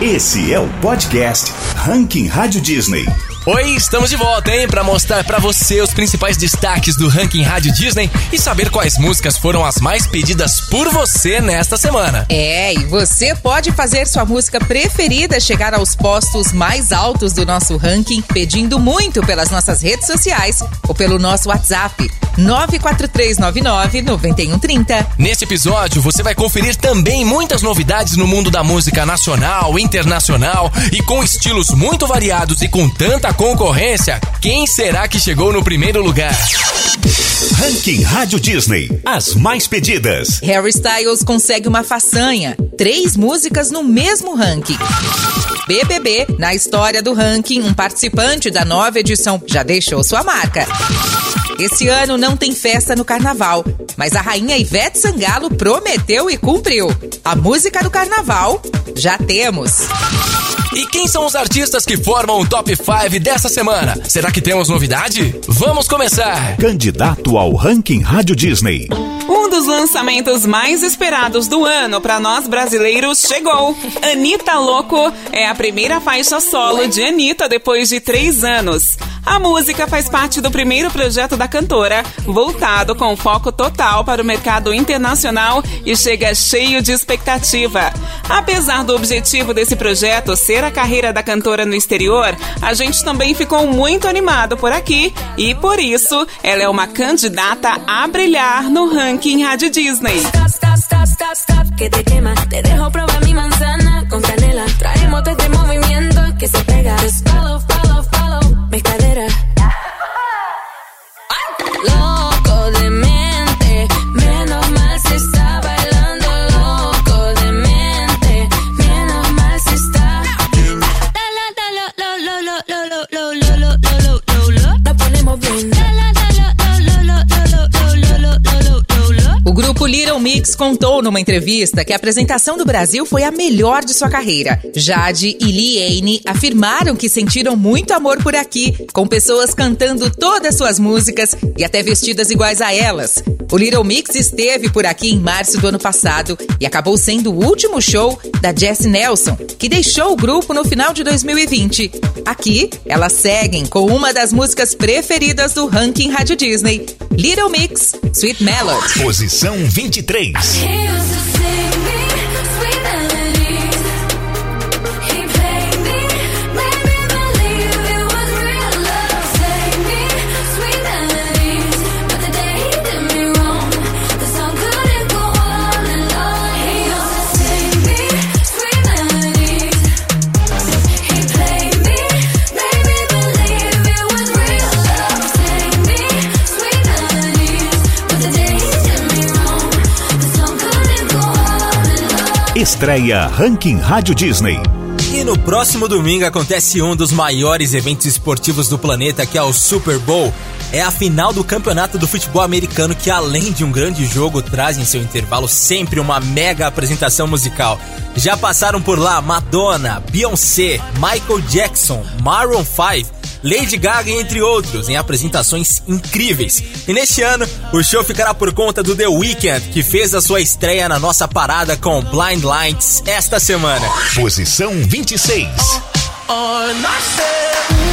Esse é o podcast Ranking Rádio Disney. Oi, estamos de volta, hein? Para mostrar para você os principais destaques do ranking Rádio Disney e saber quais músicas foram as mais pedidas por você nesta semana. É, e você pode fazer sua música preferida chegar aos postos mais altos do nosso ranking, pedindo muito pelas nossas redes sociais ou pelo nosso WhatsApp 943999130. Nesse episódio, você vai conferir também muitas novidades no mundo da música nacional, internacional e com estilos muito variados e com tanta concorrência, quem será que chegou no primeiro lugar? Ranking Rádio Disney. As mais pedidas. Harry Styles consegue uma façanha. Três músicas no mesmo ranking. BBB, na história do ranking, um participante da nova edição já deixou sua marca. Esse ano não tem festa no carnaval, mas a rainha Ivete Sangalo prometeu e cumpriu. A música do carnaval já temos. E quem são os artistas que formam o top 5 dessa semana? Será que temos novidade? Vamos começar! Candidato ao Ranking Rádio Disney. Dos lançamentos mais esperados do ano para nós brasileiros chegou. Anitta Louco é a primeira faixa solo de Anitta depois de três anos. A música faz parte do primeiro projeto da cantora, voltado com foco total para o mercado internacional e chega cheio de expectativa. Apesar do objetivo desse projeto ser a carreira da cantora no exterior, a gente também ficou muito animado por aqui e por isso ela é uma candidata a brilhar no ranking Rádio Disney. Stop, stop, stop, stop, stop, que te quema. Te dejo probar mi manzana con canela. Traemos este movimiento que se pega. Just follow contou numa entrevista que a apresentação do Brasil foi a melhor de sua carreira. Jade e Liane afirmaram que sentiram muito amor por aqui, com pessoas cantando todas suas músicas e até vestidas iguais a elas. O Little Mix esteve por aqui em março do ano passado e acabou sendo o último show da Jessie Nelson, que deixou o grupo no final de 2020. Aqui, elas seguem com uma das músicas preferidas do ranking Rádio Disney, Little Mix, Sweet Melody. Posição 23. Heels Estreia Ranking Rádio Disney. E no próximo domingo acontece um dos maiores eventos esportivos do planeta, que é o Super Bowl. É a final do campeonato do futebol americano que, além de um grande jogo, traz em seu intervalo sempre uma mega apresentação musical. Já passaram por lá Madonna, Beyoncé, Michael Jackson, Maroon 5, Lady Gaga, entre outros, em apresentações incríveis. E neste ano, o show ficará por conta do The Weeknd, que fez a sua estreia na nossa parada com Blind Lights esta semana. Posição 26. Subida máxima.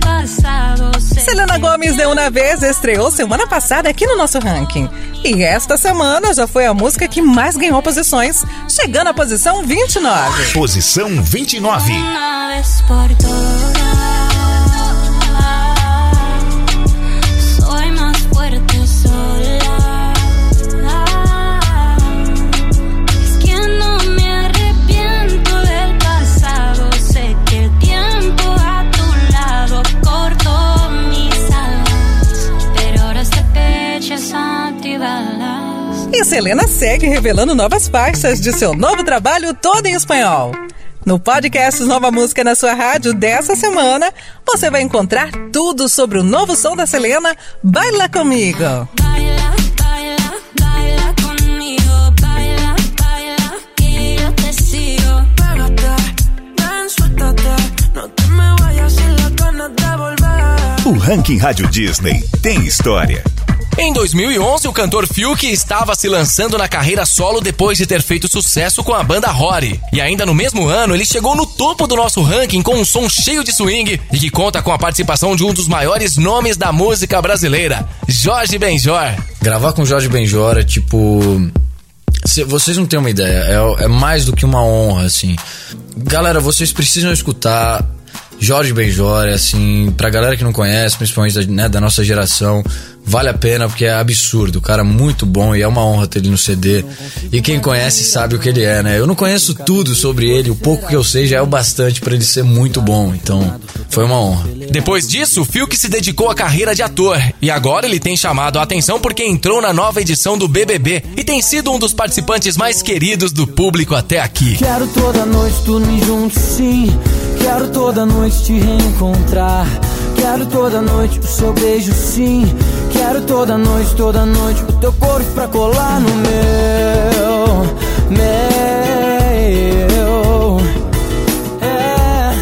Pasado. sé Selena Gomes de Uma Vez estreou semana passada aqui no nosso ranking. E esta semana já foi a música que mais ganhou posições, chegando à posição 29. Posição 29. Una vez por todas. Selena segue revelando novas faixas de seu novo trabalho todo em espanhol. No podcast Nova Música na sua rádio dessa semana, você vai encontrar tudo sobre o novo som da Selena, Baila Comigo. Baila. O Ranking Rádio Disney tem história. Em 2011, o cantor Fiuk estava se lançando na carreira solo depois de ter feito sucesso com a banda Rory. E ainda no mesmo ano, ele chegou no topo do nosso ranking com um som cheio de swing e que conta com a participação de um dos maiores nomes da música brasileira, Jorge Benjor. Gravar com Jorge Benjor é tipo. Cê- Vocês não têm uma ideia, é, é mais do que uma honra, assim. Galera, vocês precisam escutar Jorge Benjor, assim, pra galera que não conhece, principalmente da, né, da nossa geração, vale a pena porque é absurdo. O cara é muito bom e é uma honra ter ele no CD. E quem conhece sabe o que ele é, né? Eu não conheço tudo sobre ele, o pouco que eu sei já é o bastante pra ele ser muito bom. Então, foi uma honra. Depois disso, Fiuk se dedicou à carreira de ator e agora ele tem chamado a atenção porque entrou na nova edição do BBB e tem sido um dos participantes mais queridos do público até aqui. Quero toda noite dormir junto, sim. Quero toda noite te reencontrar. Quero toda noite o seu beijo, sim. Quero toda noite, toda noite o teu corpo pra colar no meu. Meu. É.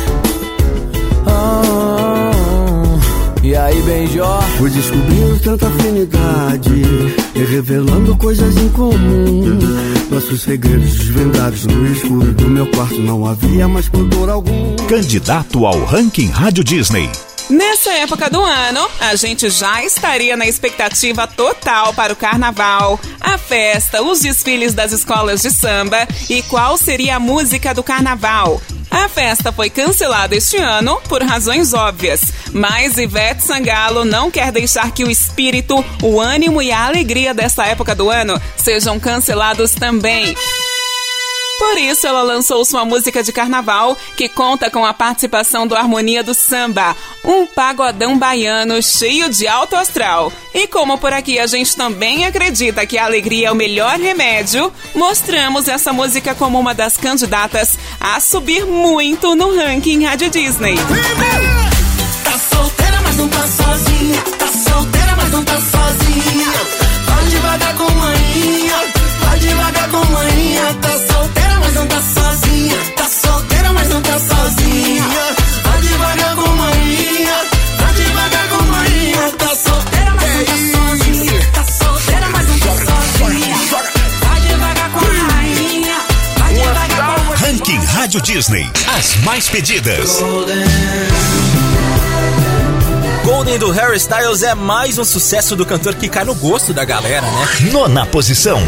Oh. E aí, Benjó? Fui descobrindo tanta afinidade e revelando coisas em comum. Nossos segredos desvendados no escuro do meu quarto não havia mais pudor algum. Candidato ao Ranking Rádio Disney. Nessa época do ano, a gente já estaria na expectativa total para o carnaval, a festa, os desfiles das escolas de samba e qual seria a música do carnaval. A festa foi cancelada este ano por razões óbvias, mas Ivete Sangalo não quer deixar que o espírito, o ânimo e a alegria dessa época do ano sejam cancelados também. Por isso, ela lançou sua música de carnaval, que conta com a participação do Harmonia do Samba, um pagodão baiano cheio de alto astral. E como por aqui a gente também acredita que a alegria é o melhor remédio, mostramos essa música como uma das candidatas a subir muito no ranking Rádio Disney. Tá solteira, mas não tá sozinha. Mais pedidas. Golden do Harry Styles é mais um sucesso do cantor que cai no gosto da galera, né? Nona posição.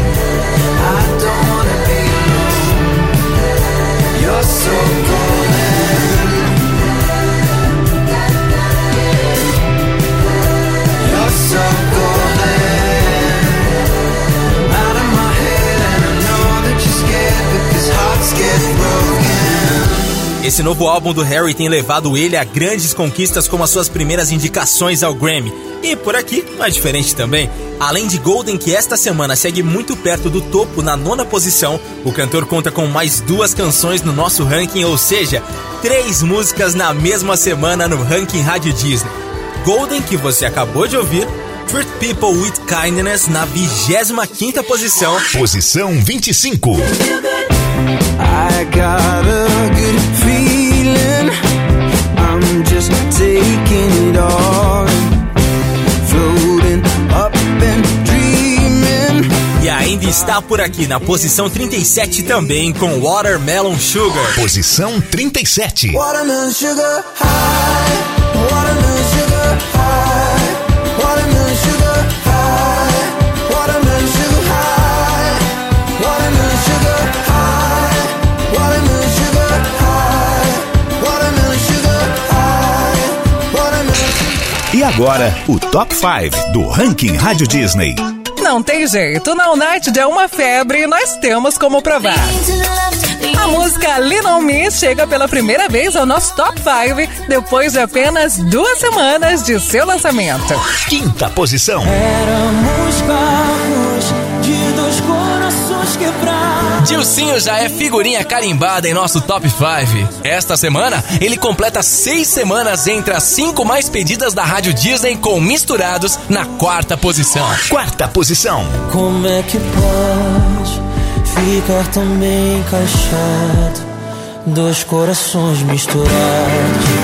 Esse novo álbum do Harry tem levado ele a grandes conquistas como as suas primeiras indicações ao Grammy. E por aqui não é diferente também. Além de Golden, que esta semana segue muito perto do topo na nona posição, o cantor conta com mais duas canções no nosso ranking, ou seja, três músicas na mesma semana no ranking Rádio Disney. Golden, que você acabou de ouvir, Treat People with Kindness na 25ª posição. Posição 25. I got a good just taking it all. in. Floating up and dreaming. E ainda está por aqui na posição 37 também com Watermelon Sugar. Posição 37. Watermelon sugar high. Watermelon sugar high. Watermelon sugar high. Agora, o Top 5 do Ranking Rádio Disney. Não tem jeito, na United é uma febre e nós temos como provar. A música Lean On Me chega pela primeira vez ao nosso Top 5 depois de apenas duas semanas de seu lançamento. Quinta posição. Éramos vamos quebrar. Dilcinho já é figurinha carimbada em nosso top 5. Esta semana, ele completa seis semanas entre as cinco mais pedidas da Rádio Disney com Misturados na quarta posição. Quarta posição. Como é que pode ficar tão bem encaixado? Dois corações misturados.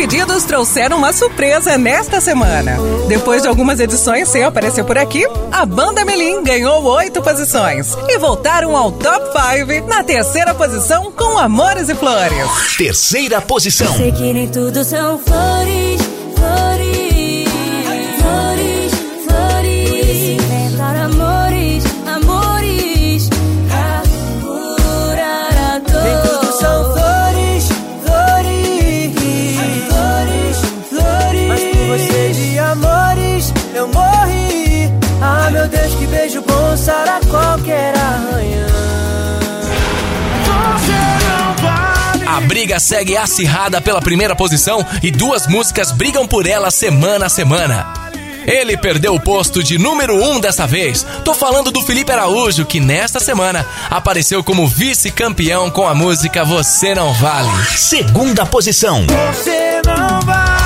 Seus pedidos trouxeram uma surpresa nesta semana. Depois de algumas edições sem aparecer por aqui, a banda Melim ganhou oito posições e voltaram ao top 5 na terceira posição com Amores e Flores. Terceira posição. Sei que nem tudo são flores, beijo bom sara qualquer arranhão. Você não vale. A briga segue acirrada pela primeira posição e duas músicas brigam por ela semana a semana. Ele perdeu o posto de número 1 um dessa vez. Tô falando do Felipe Araújo, que nesta semana apareceu como vice-campeão com a música Você Não Vale. Segunda posição. Você não vale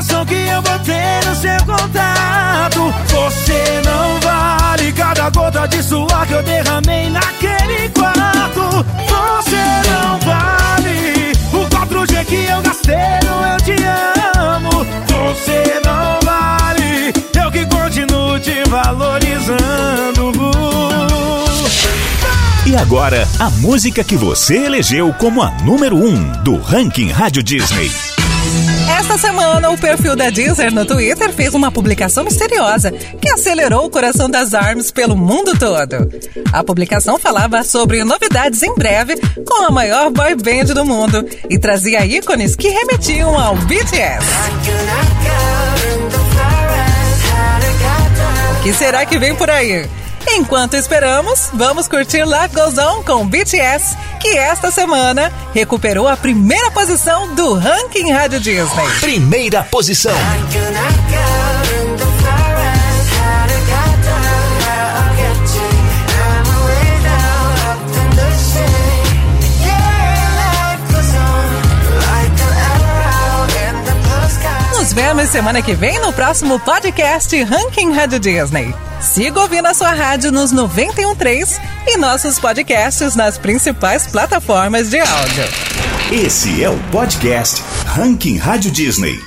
que eu botei no seu contato. Você não vale cada gota de suor que eu derramei naquele quarto. Você não vale o 4G que eu gastei no Eu Te Amo. Você não vale, eu que continuo te valorizando. E agora, a música que você elegeu como a número 1 um do ranking Rádio Disney. Esta semana, o perfil da Deezer no Twitter fez uma publicação misteriosa que acelerou o coração das ARMS pelo mundo todo. A publicação falava sobre novidades em breve com a maior boy band do mundo e trazia ícones que remetiam ao BTS. O que será que vem por aí? Enquanto esperamos, vamos curtir Life Goes On com BTS, que esta semana recuperou a primeira posição do ranking Rádio Disney. Primeira posição. Nos vemos semana que vem no próximo podcast Ranking Rádio Disney. Siga ouvindo a sua rádio nos 91.3 e nossos podcasts nas principais plataformas de áudio. Esse é o podcast Ranking Rádio Disney.